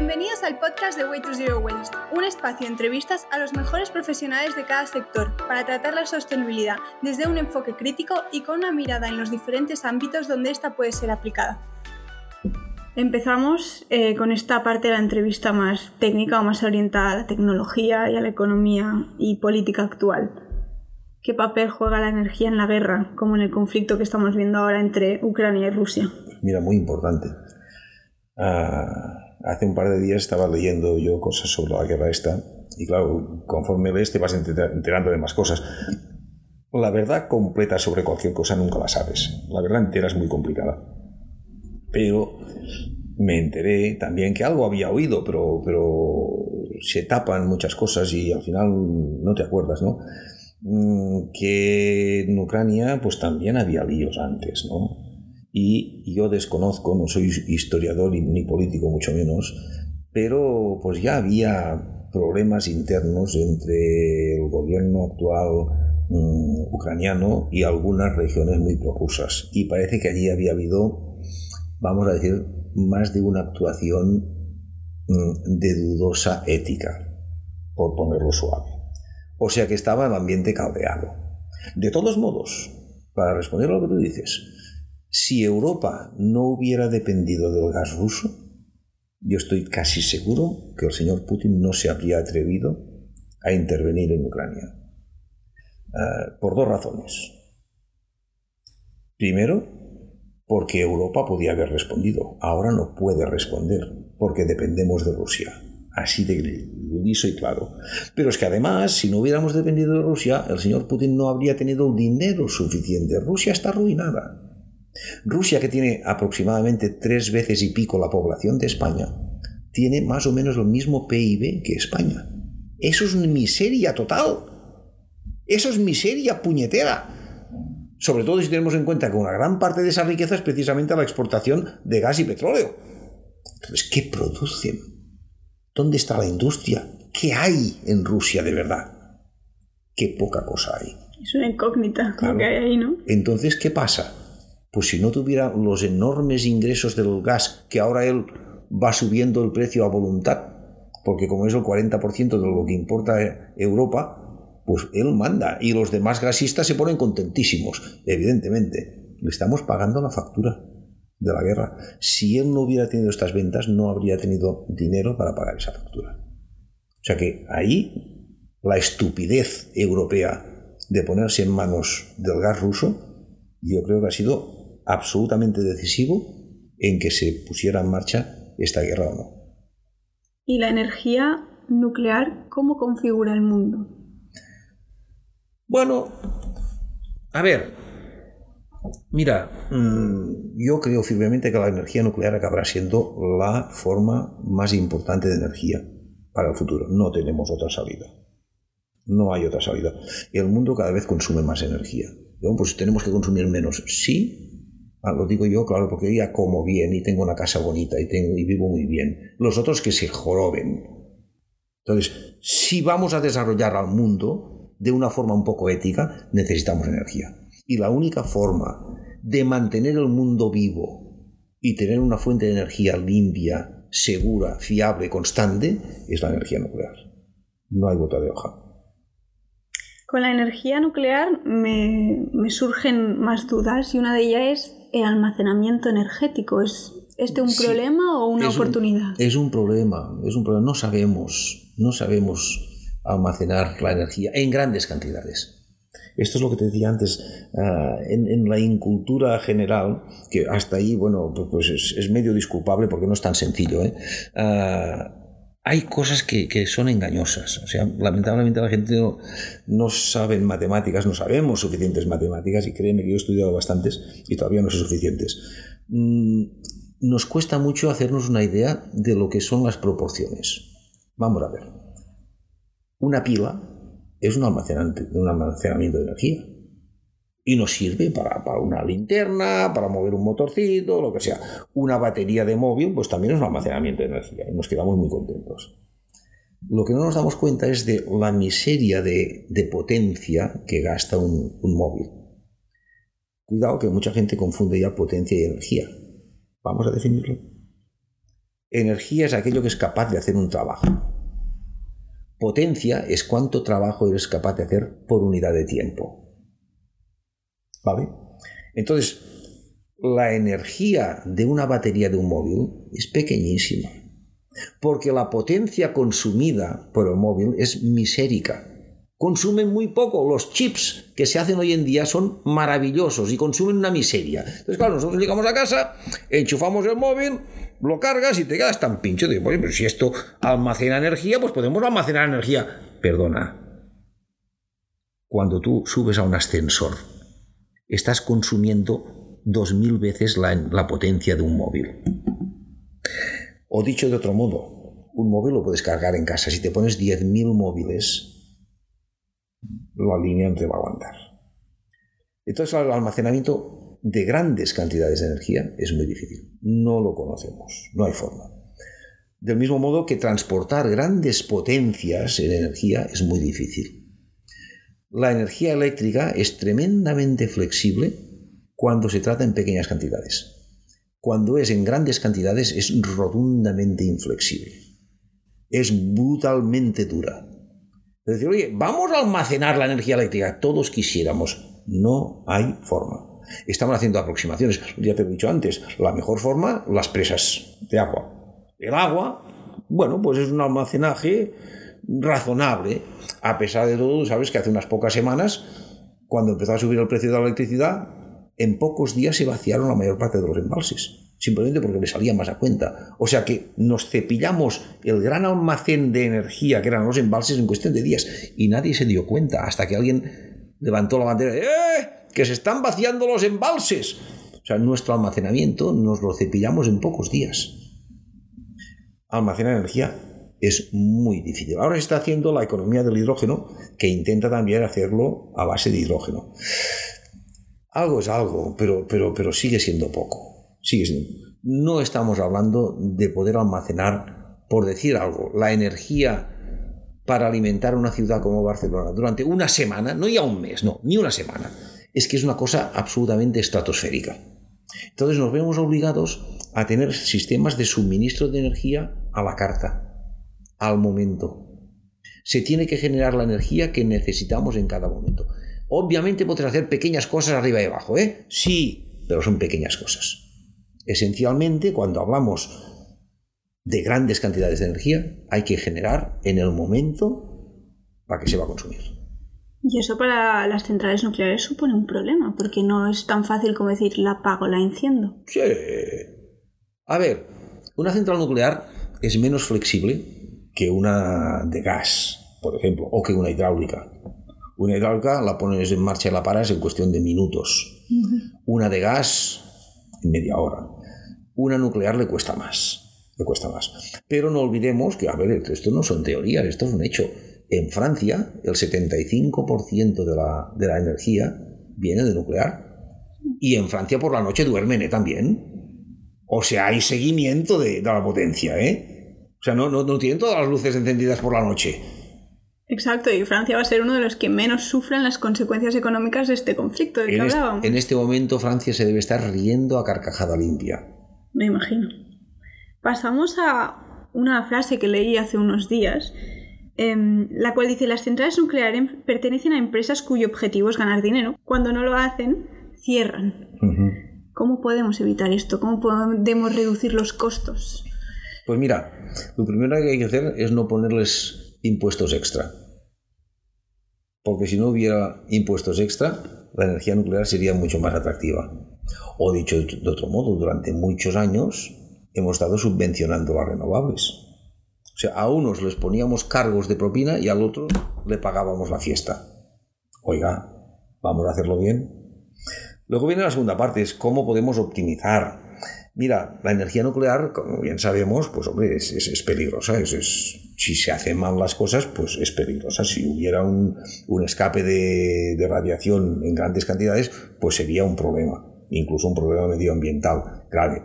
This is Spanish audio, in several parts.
Bienvenidos al podcast de Way to Zero Waste, un espacio de entrevistas a los mejores profesionales de cada sector para tratar la sostenibilidad desde un enfoque crítico y con una mirada en los diferentes ámbitos donde ésta puede ser aplicada. Empezamos eh, con esta parte de la entrevista más técnica o más orientada a la tecnología y a la economía y política actual. ¿Qué papel juega la energía en la guerra, como en el conflicto que estamos viendo ahora entre Ucrania y Rusia? Mira, muy importante. Ah, hace un par de días estaba leyendo yo cosas sobre la guerra esta y claro, conforme lees te vas enterando de más cosas. La verdad completa sobre cualquier cosa nunca la sabes. La verdad entera es muy complicada. Pero me enteré también que algo había oído, pero, pero se tapan muchas cosas y al final no te acuerdas, ¿no? Mm, que en Ucrania pues también había líos antes, ¿no? Y yo desconozco, no soy historiador ni político mucho menos, pero pues ya había problemas internos entre el gobierno actual mm, ucraniano y algunas regiones muy prorrusas. Y parece que allí había habido, vamos a decir, más de una actuación mm, de dudosa ética, por ponerlo suave. O sea que estaba el ambiente caldeado. De todos modos, para responder a lo que tú dices, si Europa no hubiera dependido del gas ruso, yo estoy casi seguro que el señor Putin no se habría atrevido a intervenir en Ucrania. Ah, por dos razones. Primero, porque Europa podía haber respondido. Ahora no puede responder porque dependemos de Rusia. Así de liso y claro. Pero es que además, si no hubiéramos dependido de Rusia, el señor Putin no habría tenido dinero suficiente. Rusia está arruinada. Rusia, que tiene aproximadamente tres veces y pico la población de España, tiene más o menos el mismo PIB que España. Eso es miseria total. Eso es miseria puñetera. Sobre todo si tenemos en cuenta que una gran parte de esa riqueza es precisamente la exportación de gas y petróleo. Entonces, ¿qué producen? ¿Dónde está la industria? ¿Qué hay en Rusia de verdad? Qué poca cosa hay. Es una incógnita lo que hay ahí, ¿no? Entonces, ¿qué pasa? Pues si no tuviera los enormes ingresos del gas, que ahora él va subiendo el precio a voluntad, porque como es el 40% de lo que importa Europa, pues él manda y los demás gasistas se ponen contentísimos, evidentemente. Le estamos pagando la factura de la guerra. Si él no hubiera tenido estas ventas, no habría tenido dinero para pagar esa factura. O sea que ahí la estupidez europea de ponerse en manos del gas ruso, yo creo que ha sido absolutamente decisivo en que se pusiera en marcha esta guerra o no. ¿Y la energía nuclear cómo configura el mundo? Bueno, a ver, mira, mm, yo creo firmemente que la energía nuclear acabará siendo la forma más importante de energía para el futuro. No tenemos otra salida. No hay otra salida. El mundo cada vez consume más energía. Pues tenemos que consumir menos. Sí, ah, lo digo yo, claro, porque yo ya como bien y tengo una casa bonita y, tengo, y vivo muy bien. Los otros que se joroben. Entonces, si vamos a desarrollar al mundo, de una forma un poco ética, necesitamos energía. Y la única forma de mantener el mundo vivo y tener una fuente de energía limpia, segura, fiable, constante, es la energía nuclear. No hay gota de hoja. Con la energía nuclear me, surgen más dudas y una de ellas es el almacenamiento energético. ¿Es este un problema o una oportunidad? es un problema, es un problema. No sabemos, no sabemos almacenar la energía en grandes cantidades. Esto es lo que te decía antes, ah, en, la incultura general, que hasta ahí, bueno, pues, pues es, medio disculpable porque no es tan sencillo, ¿eh? ah, hay cosas que, son engañosas. O sea, lamentablemente la gente no, no sabe matemáticas, no sabemos suficientes matemáticas, y créeme que yo he estudiado bastantes y todavía no sé suficientes. Mm, nos cuesta mucho hacernos una idea de lo que son las proporciones. Vamos a ver. Una pila es un almacenamiento, de energía. Y nos sirve para, una linterna, para mover un motorcito, lo que sea. Una batería de móvil, pues también es un almacenamiento de energía y nos quedamos muy contentos. Lo que no nos damos cuenta es de la miseria de, potencia que gasta un, un móvil. Cuidado que mucha gente confunde ya potencia y energía. Vamos a definirlo. Energía es aquello que es capaz de hacer un trabajo. Potencia es cuánto trabajo eres capaz de hacer por unidad de tiempo. ¿Vale? Entonces, la energía de una batería de un móvil es pequeñísima, porque la potencia consumida por el móvil es misérica. Consumen muy poco. Los chips que se hacen hoy en día son maravillosos y consumen una miseria. Entonces, claro, nosotros llegamos a casa, enchufamos el móvil, lo cargas y te quedas tan pincho. Digo, oye, pero si esto almacena energía, pues podemos almacenar energía. Perdona. Cuando tú subes a un ascensor, estás consumiendo dos mil veces la, la potencia de un móvil. O dicho de otro modo, un móvil lo puedes cargar en casa. Si te pones 10.000 móviles, la línea no te va a aguantar. Entonces el almacenamiento de grandes cantidades de energía es muy difícil. No lo conocemos, no hay forma. Del mismo modo que transportar grandes potencias en energía es muy difícil. La energía eléctrica es tremendamente flexible cuando se trata en pequeñas cantidades. Cuando es en grandes cantidades es rotundamente inflexible. Es brutalmente dura. Es decir, oye, vamos a almacenar la energía eléctrica. Todos quisiéramos. No hay forma. Estamos haciendo aproximaciones. Ya te he dicho antes, la mejor forma, las presas de agua. El agua, bueno, pues es un almacenaje razonable. A pesar de todo, sabes que hace unas pocas semanas, cuando empezó a subir el precio de la electricidad, en pocos días se vaciaron la mayor parte de los embalses simplemente porque le salía más a cuenta. O sea que nos cepillamos el gran almacén de energía que eran los embalses en cuestión de días y nadie se dio cuenta hasta que alguien levantó la bandera de ¡Eh! ¡Que se están vaciando los embalses! O sea, nuestro almacenamiento nos lo cepillamos en pocos días. Almacenar energía es muy difícil. Ahora se está haciendo la economía del hidrógeno, que intenta también hacerlo a base de hidrógeno. Algo es algo, pero, pero, pero sigue siendo poco. No estamos hablando de poder almacenar, por decir algo, la energía para alimentar una ciudad como Barcelona durante una semana, no ya un mes, no, ni una semana. Es que es una cosa absolutamente estratosférica. Entonces nos vemos obligados a tener sistemas de suministro de energía a la carta, al momento. Se tiene que generar la energía que necesitamos en cada momento. Obviamente podemos hacer pequeñas cosas arriba y abajo, ¿eh? Sí, pero son pequeñas cosas. Esencialmente, cuando hablamos de grandes cantidades de energía, hay que generar en el momento para que se va a consumir. Y eso para las centrales nucleares supone un problema, porque no es tan fácil como decir la apago, la enciendo. Sí. A ver, una central nuclear es menos flexible que una de gas, por ejemplo, o que una hidráulica. Una hidráulica la pones en marcha y la paras en cuestión de minutos. Una de gas en media hora. Una nuclear le cuesta más, le cuesta más. Pero no olvidemos que, a ver, esto no son teorías, esto es un hecho. En Francia, el 75% de la, de la energía viene de nuclear. Y en Francia por la noche duermen ¿eh? también. O sea, hay seguimiento de, la potencia, ¿eh? O sea, no, no, no tienen todas las luces encendidas por la noche. Exacto, y Francia va a ser uno de los que menos sufren las consecuencias económicas de este conflicto del que hablábamos. en este momento Francia se debe estar riendo a carcajada limpia. Me imagino. Pasamos a una frase que leí hace unos días, em, la cual dice, las centrales nucleares pertenecen a empresas cuyo objetivo es ganar dinero. Cuando no lo hacen, cierran. ¿Cómo podemos evitar esto? ¿Cómo podemos reducir los costos? Pues mira, lo primero que hay que hacer es no ponerles impuestos extra porque si no hubiera impuestos extra, la energía nuclear sería mucho más atractiva. O dicho de otro modo, durante muchos años hemos estado subvencionando las renovables. O sea, a unos les poníamos cargos de propina y al otro le pagábamos la fiesta. Oiga, vamos a hacerlo bien. Luego viene la segunda parte, es cómo podemos optimizar. Mira, la energía nuclear, como bien sabemos, pues hombre, es, peligrosa, es si se hacen mal las cosas, pues es peligrosa. Si hubiera un, escape de, radiación en grandes cantidades, pues sería un problema, incluso un problema medioambiental grave.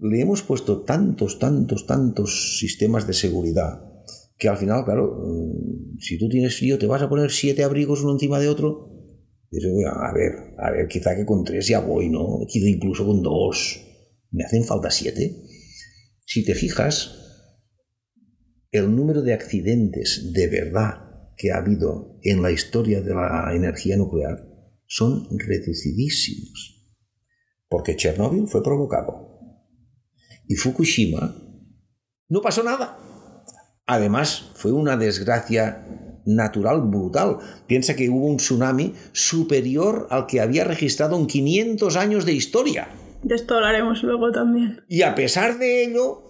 Le hemos puesto tantos, tantos, tantos sistemas de seguridad que al final, claro, mm, si tú tienes frío, te vas a poner siete abrigos uno encima de otro. A ver, a ver, quizá que con tres ya voy, ¿no? Quizá incluso con dos. ¿Me hacen falta siete? Si te fijas, el número de accidentes de verdad que ha habido en la historia de la energía nuclear son reducidísimos. Porque Chernóbil fue provocado. Y Fukushima no pasó nada. Además, fue una desgracia natural brutal. Piensa que hubo un tsunami superior al que había registrado en 500 años de historia. De esto hablaremos luego también. Y a pesar de ello,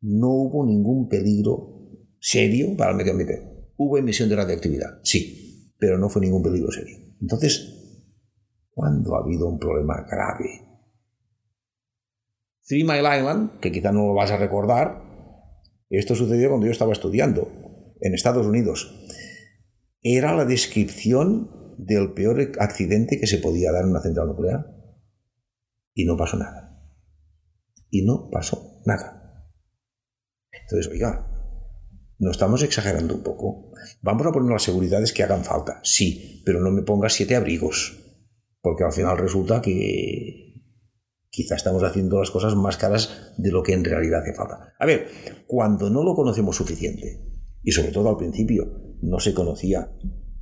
no hubo ningún peligro serio para el medio ambiente. Hubo emisión de radioactividad, sí, pero no fue ningún peligro serio. Entonces, ¿cuándo ha habido un problema grave? Three Mile Island, que quizá no lo vas a recordar, esto sucedió cuando yo estaba estudiando en Estados Unidos. Era la descripción del peor accidente que se podía dar en una central nuclear. Y no pasó nada. Y no pasó nada. Entonces, oiga, ¿no estamos exagerando un poco? Vamos a poner las seguridades que hagan falta, sí, pero no me pongas siete abrigos, porque al final resulta que quizá estamos haciendo las cosas más caras de lo que en realidad hace falta. A ver, cuando no lo conocemos suficiente, y sobre todo al principio no se conocía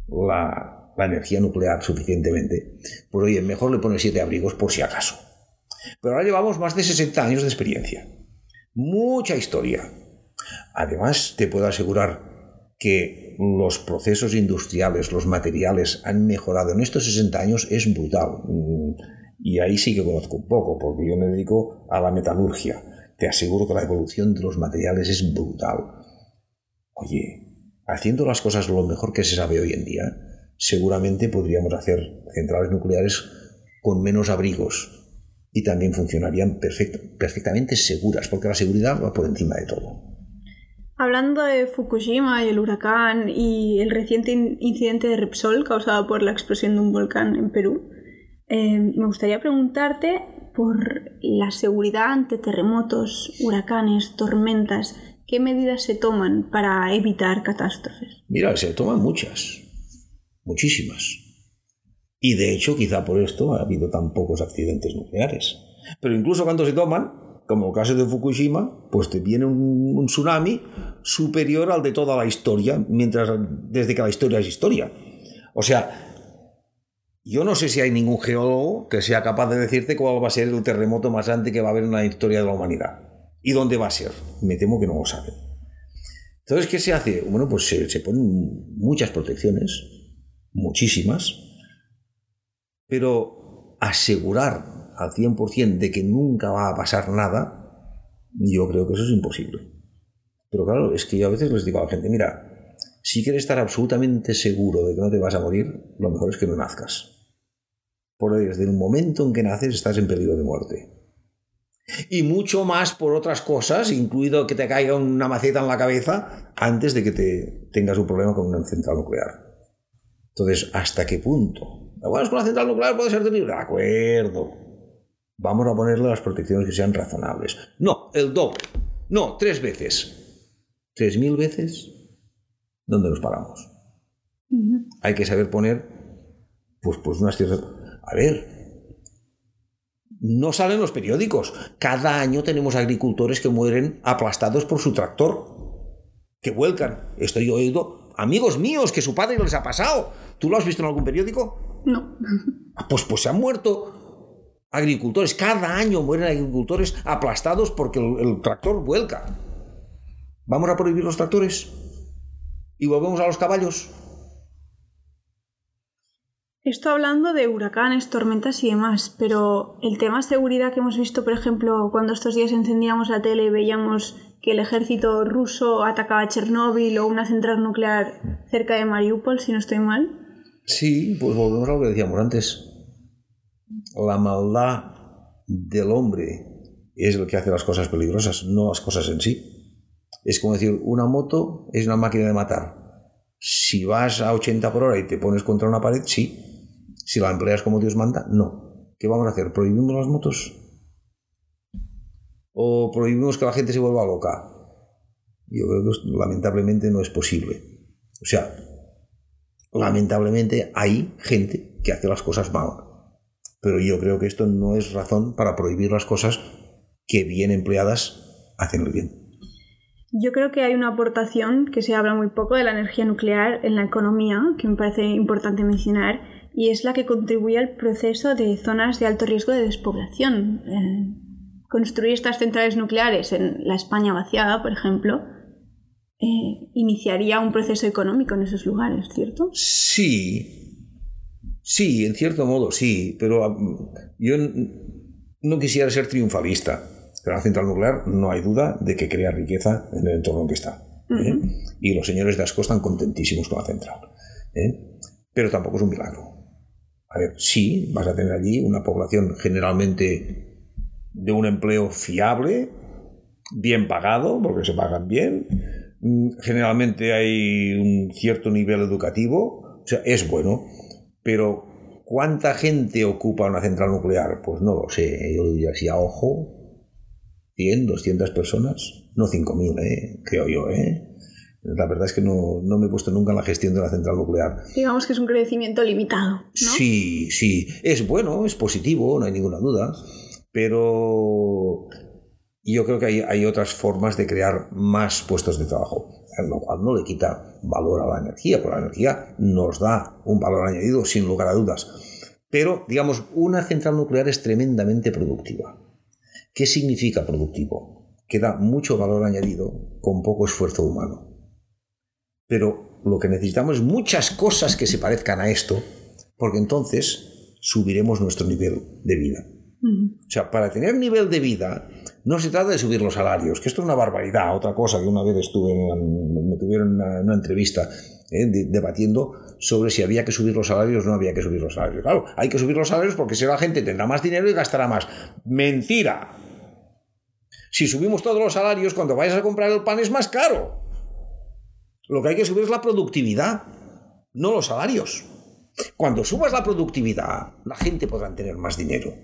la, la energía nuclear suficientemente, pues oye, mejor le pones siete abrigos por si acaso. Pero ahora llevamos más de 60 años de experiencia. Mucha historia. Además, te puedo asegurar que los procesos industriales, los materiales han mejorado en estos 60 años es brutal. Y ahí sí que conozco un poco, porque yo me dedico a la metalurgia. Te aseguro que la evolución de los materiales es brutal. Oye, haciendo las cosas lo mejor que se sabe hoy en día, seguramente podríamos hacer centrales nucleares con menos abrigos, y también funcionarían perfectamente seguras, porque la seguridad va por encima de todo. Hablando de Fukushima y el huracán y el reciente incidente de Repsol causado por la explosión de un volcán en Perú, eh, me gustaría preguntarte por la seguridad ante terremotos, huracanes, tormentas. ¿Qué medidas se toman para evitar catástrofes? Mira, se toman muchas, muchísimas. Y de hecho, quizá por esto ha habido tan pocos accidentes nucleares. Pero incluso cuando se toman, como el caso de Fukushima, pues te viene un, tsunami superior al de toda la historia, mientras desde que la historia es historia. O sea, yo no sé si hay ningún geólogo que sea capaz de decirte cuál va a ser el terremoto más grande que va a haber en la historia de la humanidad. ¿Y dónde va a ser? Me temo que no lo saben. Entonces, ¿qué se hace? Bueno, pues se, se ponen muchas protecciones, muchísimas, pero asegurar al 100% de que nunca va a pasar nada, yo creo que eso es imposible. Pero claro, es que yo a veces les digo a la gente, mira, si quieres estar absolutamente seguro de que no te vas a morir, lo mejor es que no nazcas. Porque desde el momento en que naces estás en peligro de muerte. Y mucho más por otras cosas, incluido que te caiga una maceta en la cabeza antes de que te tengas un problema con una central nuclear. Entonces, ¿hasta qué punto bueno, es con la central nuclear puede ser terrible. De acuerdo. Vamos a ponerle las protecciones que sean razonables. No, el doble. No, tres veces. ¿Tres mil veces? ¿Dónde nos paramos? Hay que saber poner, pues, pues unas ciertas... A ver, no salen los periódicos. Cada año tenemos agricultores que mueren aplastados por su tractor, que vuelcan. Estoy oído amigos míos que su padre les ha pasado. ¿Tú lo has visto en algún periódico? No. Ah, pues, pues se han muerto agricultores. Cada año mueren agricultores aplastados porque el, tractor vuelca. ¿Vamos a prohibir los tractores? ¿Y volvemos a los caballos? Esto hablando de huracanes, tormentas y demás, pero el tema seguridad que hemos visto, por ejemplo, cuando estos días encendíamos la tele y veíamos que el ejército ruso atacaba Chernóbil o una central nuclear cerca de Mariupol, si no estoy mal, Sí, pues volvemos a lo que decíamos antes. La maldad del hombre es lo que hace las cosas peligrosas, no las cosas en sí. Es como decir, una moto es una máquina de matar. Si vas a 80 por hora y te pones contra una pared, sí. Si la empleas como Dios manda, no. ¿Qué vamos a hacer? ¿Prohibimos las motos? ¿O prohibimos que la gente se vuelva loca? Yo creo que lamentablemente no es posible. O sea, lamentablemente hay gente que hace las cosas mal. Pero yo creo que esto no es razón para prohibir las cosas que bien empleadas hacen el bien. Yo creo que hay una aportación que se habla muy poco de la energía nuclear en la economía, que me parece importante mencionar, y es la que contribuye al proceso de zonas de alto riesgo de despoblación. Eh, construir estas centrales nucleares en la España vaciada, por ejemplo, eh, iniciaría un proceso económico en esos lugares, ¿cierto? Sí, sí, en cierto modo sí, pero um, yo no quisiera ser triunfalista. Pero la central nuclear no hay duda de que crea riqueza en el entorno en que está. ¿eh? Y los señores de Asco están contentísimos con la central. ¿eh? Pero tampoco es un milagro. A ver, sí, vas a tener allí una población generalmente de un empleo fiable, bien pagado, porque se pagan bien. Mm, generalmente hay un cierto nivel educativo, o sea, es bueno, pero ¿cuánta gente ocupa una central nuclear? Pues no lo sé, yo diría así a ojo, 100, 200 personas, no 5.000, ¿eh? creo yo. ¿eh? La verdad es que no, no, me he puesto nunca en la gestión de la central nuclear. Digamos que es un crecimiento limitado. ¿no? Sí, sí. Es bueno, es positivo, no hay ninguna duda. Pero yo creo que hay, hay otras formas de crear más puestos de trabajo lo cual no le quita valor a la energía, porque la energía nos da un valor añadido sin lugar a dudas. Pero, digamos, una central nuclear es tremendamente productiva. ¿Qué significa productivo? Que da mucho valor añadido con poco esfuerzo humano. Pero lo que necesitamos es muchas cosas que se parezcan a esto, porque entonces subiremos nuestro nivel de vida. O sea, para tener nivel de vida no se trata de subir los salarios, que esto es una barbaridad. Otra cosa que una vez estuve, me tuvieron en una, entrevista eh, debatiendo sobre si había que subir los salarios o no había que subir los salarios. Claro, hay que subir los salarios porque si la gente tendrá más dinero y gastará más. Mentira. Si subimos todos los salarios, cuando vayas a comprar el pan es más caro. Lo que hay que subir es la productividad, no los salarios. Cuando subas la productividad, la gente podrá tener más dinero.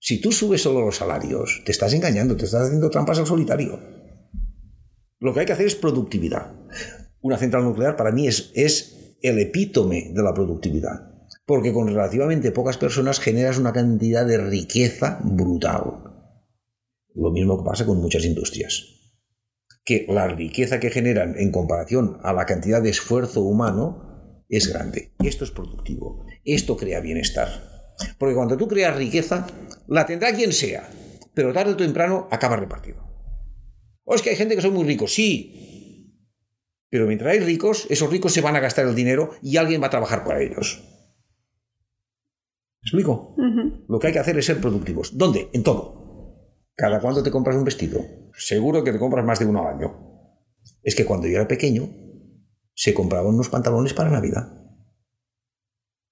Si tú subes solo los salarios, te estás engañando, te estás haciendo trampas al solitario. Lo que hay que hacer es productividad. Una central nuclear para mí es, el epítome de la productividad, porque con relativamente pocas personas generas una cantidad de riqueza brutal. Lo mismo que pasa con muchas industrias. Que la riqueza que generan en comparación a la cantidad de esfuerzo humano es grande. Esto es productivo. Esto crea bienestar. Porque cuando tú creas riqueza, la tendrá quien sea, pero tarde o temprano acaba repartido. O es que hay gente que son muy ricos, sí. Pero mientras hay ricos, esos ricos se van a gastar el dinero y alguien va a trabajar para ellos. ¿Me explico? Lo que hay que hacer es ser productivos. ¿Dónde? En todo. ¿Cada cuándo te compras un vestido? Seguro que te compras más de uno al año. Es que cuando yo era pequeño, se compraban unos pantalones para Navidad.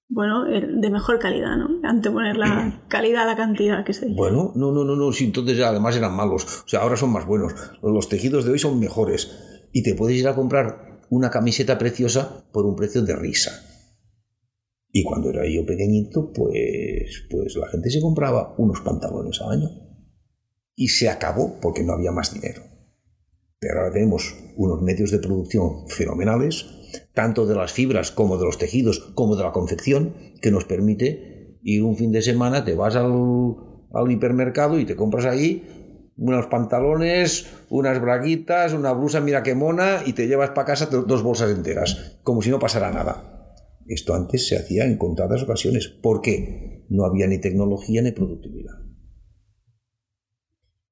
Bueno, de mejor calidad, ¿no? Anteponer la calidad a la cantidad que se Bueno, no, no, no, no, sí, entonces además eran malos. O sea, ahora son más buenos. Los tejidos de hoy son mejores. Y te puedes ir a comprar una camiseta preciosa por un precio de risa. Y cuando era yo pequeñito, pues, pues la gente se compraba unos pantalones al año y se acabó porque no había más dinero. Pero ahora tenemos unos medios de producción fenomenales, tanto de las fibras como de los tejidos, como de la confección, que nos permite ir un fin de semana, te vas al, al hipermercado y te compras ahí unos pantalones, unas braguitas, una blusa, mira qué mona, y te llevas para casa dos bolsas enteras, como si no pasara nada. Esto antes se hacía en contadas ocasiones. ¿Por qué? No había ni tecnología ni productividad.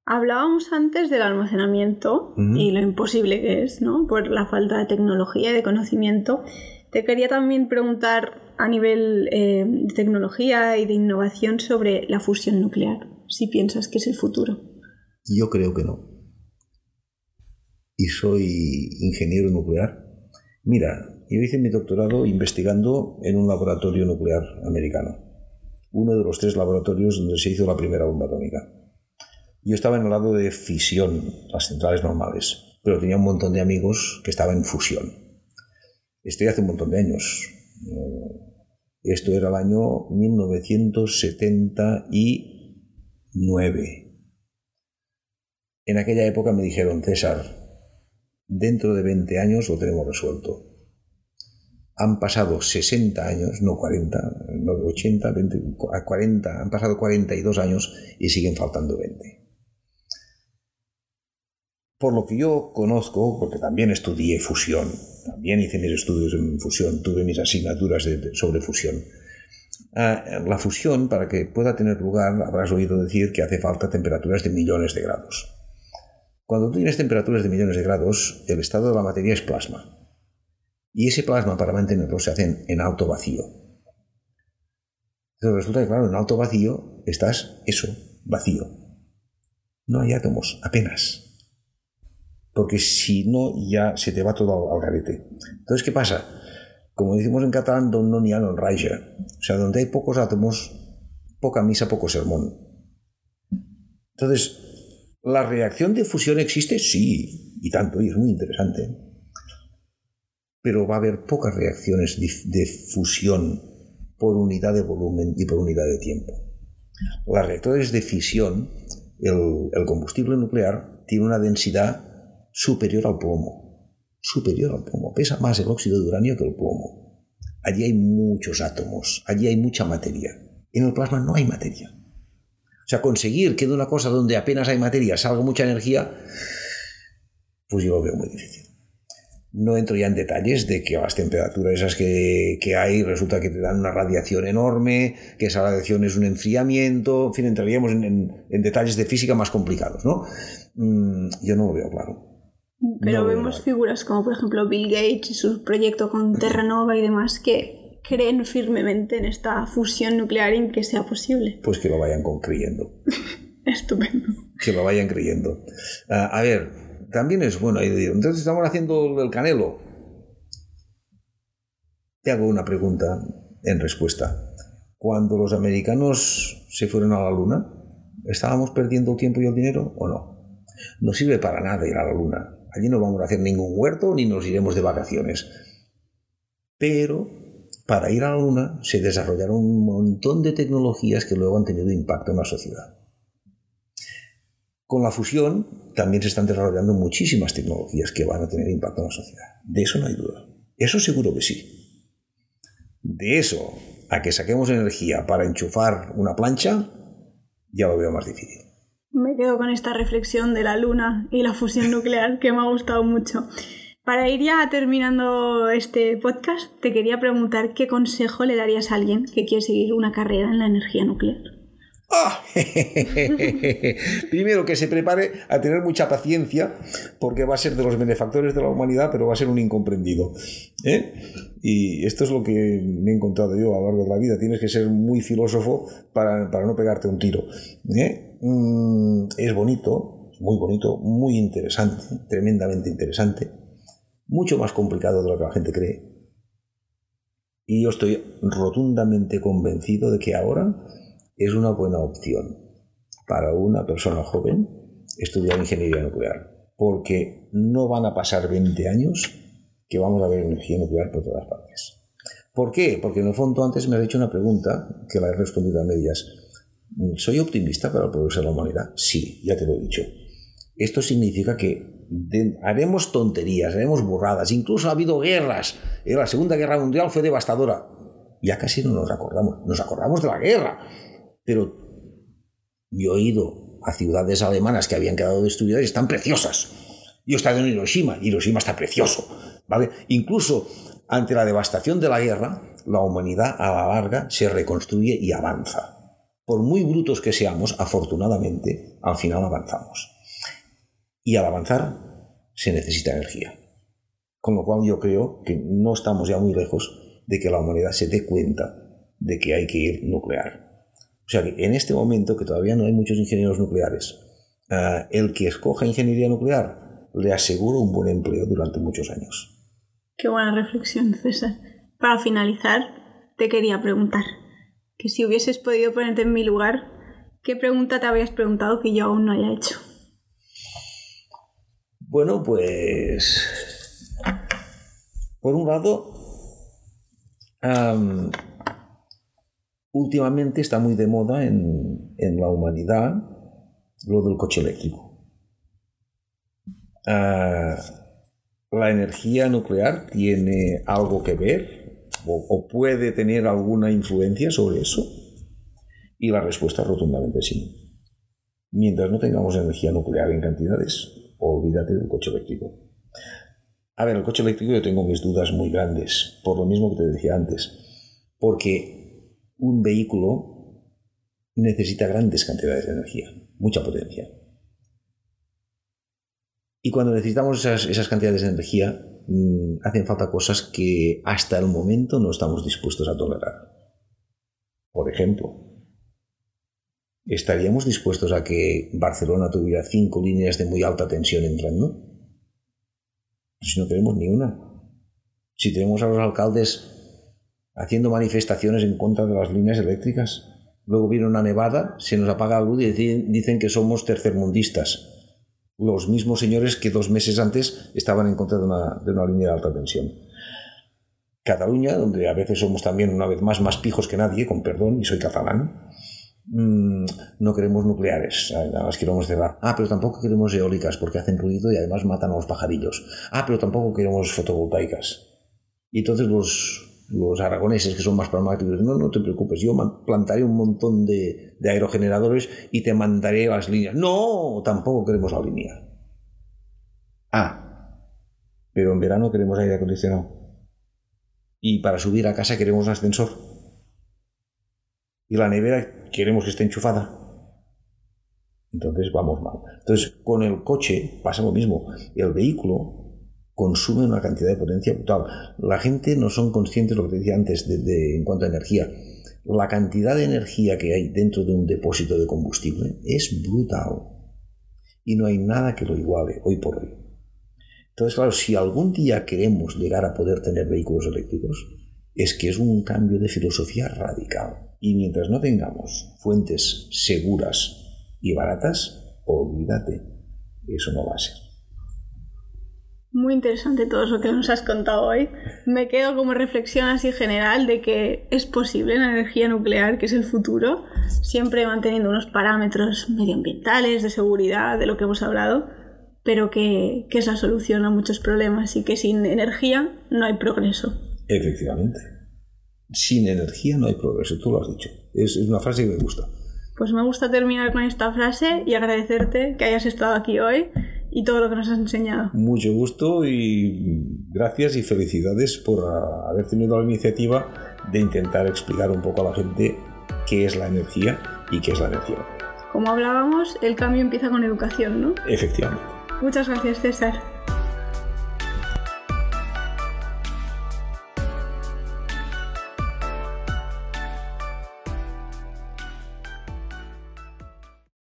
Hablábamos antes del almacenamiento y lo imposible que es, ¿no? Por la falta de tecnología y de conocimiento. Te quería también preguntar a nivel eh, de tecnología y de innovación sobre la fusión nuclear, si piensas que es el futuro. Yo creo que no. Y soy ingeniero nuclear. Mira, yo hice mi doctorado investigando en un laboratorio nuclear americano, uno de los tres laboratorios donde se hizo la primera bomba atómica. Yo estaba en el lado de fisión, las centrales normales, pero tenía un montón de amigos que estaban en fusión. Estoy hace un montón de años. Eh, esto era el año 1979. En aquella época me dijeron, César, dentro de 20 años lo tenemos resuelto. Han pasado 60 años, no 40, no 80, 20, 40, han pasado 42 años y siguen faltando 20. Por lo que yo conozco, porque también estudié fusión, también hice mis estudios en fusión, tuve mis asignaturas sobre fusión. Ah, la fusión, para que pueda tener lugar, habrás oído decir que hace falta temperaturas de millones de grados. Cuando tú tienes temperaturas de millones de grados, el estado de la materia es plasma. Y ese plasma, para mantenerlo, se hace en, alto vacío. Entonces resulta que, claro, en alto vacío estás eso, vacío. No hay átomos, apenas porque si no ya se te va todo al, garete. Entonces, ¿qué pasa? Como decimos en catalán, don no ni a non raja. O sea, donde hay pocos átomos, poca misa, poco sermón. Entonces, ¿la reacción de fusión existe? Sí, y tanto, y es muy interesante. Pero va a haber pocas reacciones de, fusión por unidad de volumen y por unidad de tiempo. Las reactores de fisión, el combustible nuclear tiene una densidad superior al plomo. Superior al plomo. Pesa más el óxido de uranio que el plomo. Allí hay muchos átomos, allí hay mucha materia. En el plasma no hay materia. O sea, conseguir que de una cosa donde apenas hay materia salga mucha energía, pues yo lo veo muy difícil. No entro ya en detalles de que las temperaturas esas que, hay resulta que te dan una radiación enorme, que esa radiación es un enfriamiento, en fin, entraríamos en, en detalles de física más complicados, ¿no? Mm, yo no lo veo claro. Pero vemos figuras como por ejemplo Bill Gates y su proyecto con Terranova y demás que creen firmemente en esta fusión nuclear y en que sea posible. Pues que lo vayan creyendo. Estupendo. Que lo vayan creyendo. Ah, a ver, también es bueno. Entonces estamos haciendo el canelo. Te hago una pregunta en respuesta. Cuando los americanos se fueron a la luna, ¿estábamos perdiendo el tiempo y el dinero o no? No sirve para nada ir a la luna. Allí no vamos a hacer ningún huerto ni nos iremos de vacaciones. Pero para ir a la Luna se desarrollaron un montón de tecnologías que luego han tenido impacto en la sociedad. Con la fusión también se están desarrollando muchísimas tecnologías que van a tener impacto en la sociedad. De eso no hay duda. Eso seguro que sí. De eso a que saquemos energía para enchufar una plancha, ya lo veo más difícil me quedo con esta reflexión de la luna y la fusión nuclear que me ha gustado mucho. Para ir ya terminando este podcast, te quería preguntar qué consejo le darías a alguien que quiere seguir una carrera en la energía nuclear. ¡Ah! Primero que se prepare a tener mucha paciencia, porque va a ser de los benefactores de la humanidad, pero va a ser un incomprendido. ¿eh? Y esto es lo que me he encontrado yo a lo largo de la vida. Tienes que ser muy filósofo para, para no pegarte un tiro. ¿eh? Mm, es bonito, muy bonito, muy interesante, tremendamente interesante, mucho más complicado de lo que la gente cree. Y yo estoy rotundamente convencido de que ahora es una buena opción para una persona joven estudiar ingeniería nuclear, porque no van a pasar 20 años que vamos a ver energía nuclear por todas partes. ¿Por qué? Porque en el fondo antes me has hecho una pregunta que la he respondido a medias. ¿Soy optimista para el progreso de la humanidad? Sí, ya te lo he dicho. Esto significa que haremos tonterías, haremos burradas, incluso ha habido guerras. Eh, la Segunda Guerra Mundial fue devastadora. Ya casi no nos acordamos, nos acordamos de la guerra. Pero yo he ido a ciudades alemanas que habían quedado destruidas y están preciosas. Yo he estado en Hiroshima, Hiroshima está precioso. ¿vale? Incluso ante la devastación de la guerra, la humanidad a la larga se reconstruye y avanza por muy brutos que seamos, afortunadamente, al final avanzamos. Y al avanzar se necesita energía. Con lo cual yo creo que no estamos ya muy lejos de que la humanidad se dé cuenta de que hay que ir nuclear. O sea que en este momento, que todavía no hay muchos ingenieros nucleares, eh, el que escoja ingeniería nuclear le aseguro un buen empleo durante muchos años. Qué buena reflexión, César. Para finalizar, te quería preguntar, que si hubieses podido ponerte en mi lugar, ¿qué pregunta te habías preguntado que yo aún no haya hecho? Bueno, pues... Por un lado, últimamente está muy de moda en, la humanidad lo del coche eléctrico. Ah, la energía nuclear tiene algo que ver o, puede tener alguna influencia sobre eso? Y la respuesta es rotundamente sí. Mientras no tengamos energía nuclear en cantidades olvídate del coche eléctrico. A ver, el coche eléctrico yo tengo mis dudas muy grandes, por lo mismo que te decía antes, porque un vehículo necesita grandes cantidades de energía, mucha potencia. Y cuando necesitamos esas, cantidades de energía, hacen falta cosas que hasta el momento no estamos dispuestos a tolerar. Por ejemplo, ¿estaríamos dispuestos a que Barcelona tuviera cinco líneas de muy alta tensión entrando? Si no tenemos ni una. Si tenemos a los alcaldes haciendo manifestaciones en contra de las líneas eléctricas, luego viene una nevada, se nos apaga la luz y dicen que somos tercermundistas. Los mismos señores que dos meses antes estaban en contra de una, de una línea de alta tensión. Cataluña, donde a veces somos también una vez más más pijos que nadie, con perdón, y soy catalán, Mm, no queremos nucleares, las queremos cerrar. Ah, pero tampoco queremos eólicas porque hacen ruido y además matan a los pajarillos. Ah, pero tampoco queremos fotovoltaicas. Y entonces los, los aragoneses que son más pragmáticos, no, no te preocupes, yo plantaré un montón de, de aerogeneradores y te mandaré las líneas. No, tampoco queremos la línea. Ah, pero en verano queremos aire acondicionado. Y para subir a casa queremos un ascensor y la nevera queremos que esté enchufada. Entonces vamos mal. Entonces con el coche pasa lo mismo. El vehículo consume una cantidad de potencia brutal. La gente no son conscientes, lo que te decía antes, de, en cuanto a energía. La cantidad de energía que hay dentro de un depósito de combustible es brutal. Y no hay nada que lo iguale hoy por hoy. Entonces, claro, si algún día queremos llegar a poder tener vehículos eléctricos, es que es un cambio de filosofía radical. Y mientras no tengamos fuentes seguras y baratas, olvídate, eso no va a ser. Muy interesante todo eso que nos has contado hoy. Me quedo como reflexión así general de que es posible la energía nuclear, que es el futuro, siempre manteniendo unos parámetros medioambientales, de seguridad, de lo que hemos hablado, pero que, que es la solución a muchos problemas y que sin energía no hay progreso. Efectivamente sin energía no hay progreso, tú lo has dicho. Es, una frase que me gusta. Pues me gusta terminar con esta frase y agradecerte que hayas estado aquí hoy y todo lo que nos has enseñado. Mucho gusto y gracias y felicidades por haber tenido la iniciativa de intentar explicar un poco a la gente qué es la energía y qué es la energía. Como hablábamos, el cambio empieza con educación, ¿no? Efectivamente. Muchas gracias, César.